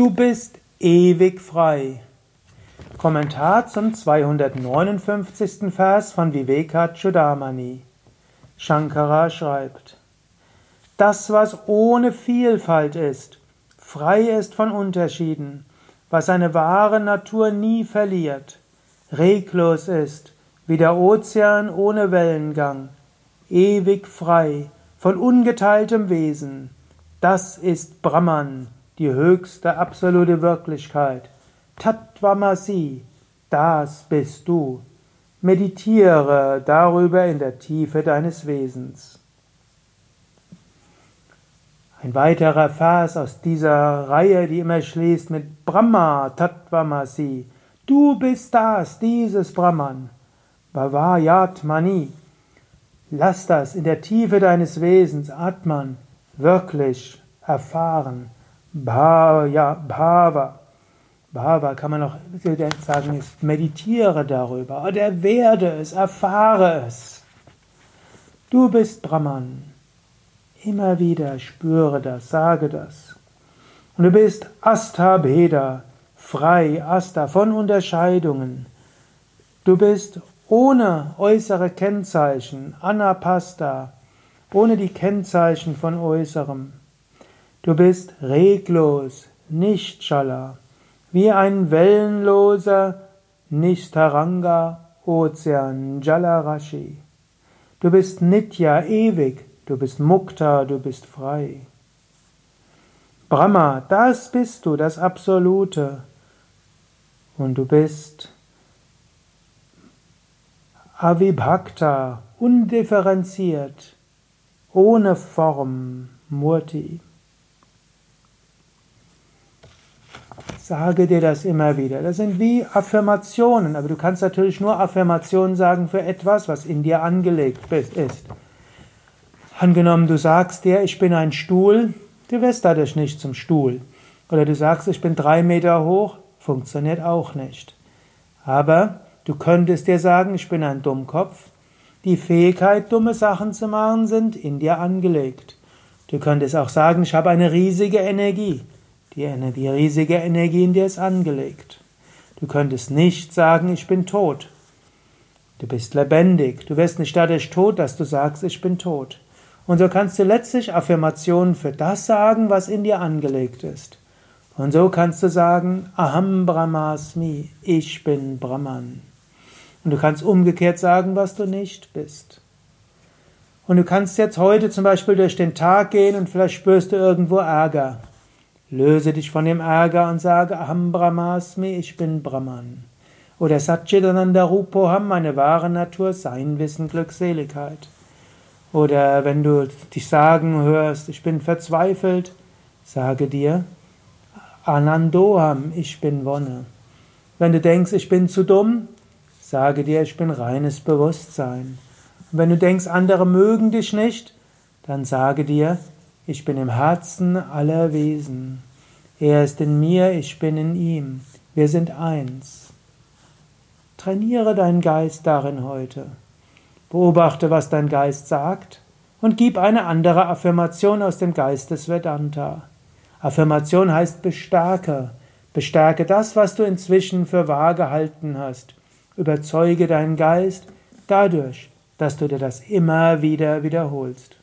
Du bist ewig frei. Kommentar zum 259. Vers von Vivekachudamani. Shankara schreibt, Das, was ohne Vielfalt ist, frei ist von Unterschieden, was seine wahre Natur nie verliert, reglos ist, wie der Ozean ohne Wellengang, ewig frei, von ungeteiltem Wesen, das ist Brahman, die höchste absolute Wirklichkeit. Tattvamasi, das bist du. Meditiere darüber in der Tiefe deines Wesens. Ein weiterer Vers aus dieser Reihe, die immer schließt mit Brahma Tattvamasi. Du bist das, dieses Brahman. Bhavayatmani. Lass das in der Tiefe deines Wesens, Atman, wirklich erfahren. Bhava, Bhava. Bhava kann man auch sagen, ist meditiere darüber oder werde es, erfahre es. Du bist Brahman. Immer wieder spüre das, sage das. Und du bist Astabheda, frei, Asta, von Unterscheidungen. Du bist ohne äußere Kennzeichen, Anapasta, ohne die Kennzeichen von Äußerem. Du bist reglos, nicht Chala, wie ein wellenloser Nishtaranga Ozean Jalarashi. Du bist Nitya, ewig, du bist Mukta, du bist frei. Brahma, das bist du, das Absolute. Und du bist Avibhakta, undifferenziert, ohne Form, Murti. Sage dir das immer wieder. Das sind wie Affirmationen, aber du kannst natürlich nur Affirmationen sagen für etwas, was in dir angelegt ist. Angenommen, du sagst dir, ich bin ein Stuhl, du wirst dadurch nicht zum Stuhl. Oder du sagst, ich bin drei Meter hoch, funktioniert auch nicht. Aber du könntest dir sagen, ich bin ein Dummkopf. Die Fähigkeit, dumme Sachen zu machen, sind in dir angelegt. Du könntest auch sagen, ich habe eine riesige Energie. Die, die riesige Energie in dir ist angelegt. Du könntest nicht sagen, ich bin tot. Du bist lebendig. Du wirst nicht dadurch tot, dass du sagst, ich bin tot. Und so kannst du letztlich Affirmationen für das sagen, was in dir angelegt ist. Und so kannst du sagen, Aham Brahmasmi, ich bin Brahman. Und du kannst umgekehrt sagen, was du nicht bist. Und du kannst jetzt heute zum Beispiel durch den Tag gehen und vielleicht spürst du irgendwo Ärger. Löse dich von dem Ärger und sage Aham Brahmasmi, ich bin Brahman. Oder Satchitananda Rupoham, meine wahre Natur, Sein, Wissen, Glückseligkeit. Oder wenn du dich sagen hörst, ich bin verzweifelt, sage dir Anandoham, ich bin Wonne. Wenn du denkst, ich bin zu dumm, sage dir, ich bin reines Bewusstsein. Und wenn du denkst, andere mögen dich nicht, dann sage dir, ich bin im Herzen aller Wesen. Er ist in mir, ich bin in ihm. Wir sind eins. Trainiere deinen Geist darin heute. Beobachte, was dein Geist sagt und gib eine andere Affirmation aus dem Geist des Vedanta. Affirmation heißt bestärke. Bestärke das, was du inzwischen für wahr gehalten hast. Überzeuge deinen Geist dadurch, dass du dir das immer wieder wiederholst.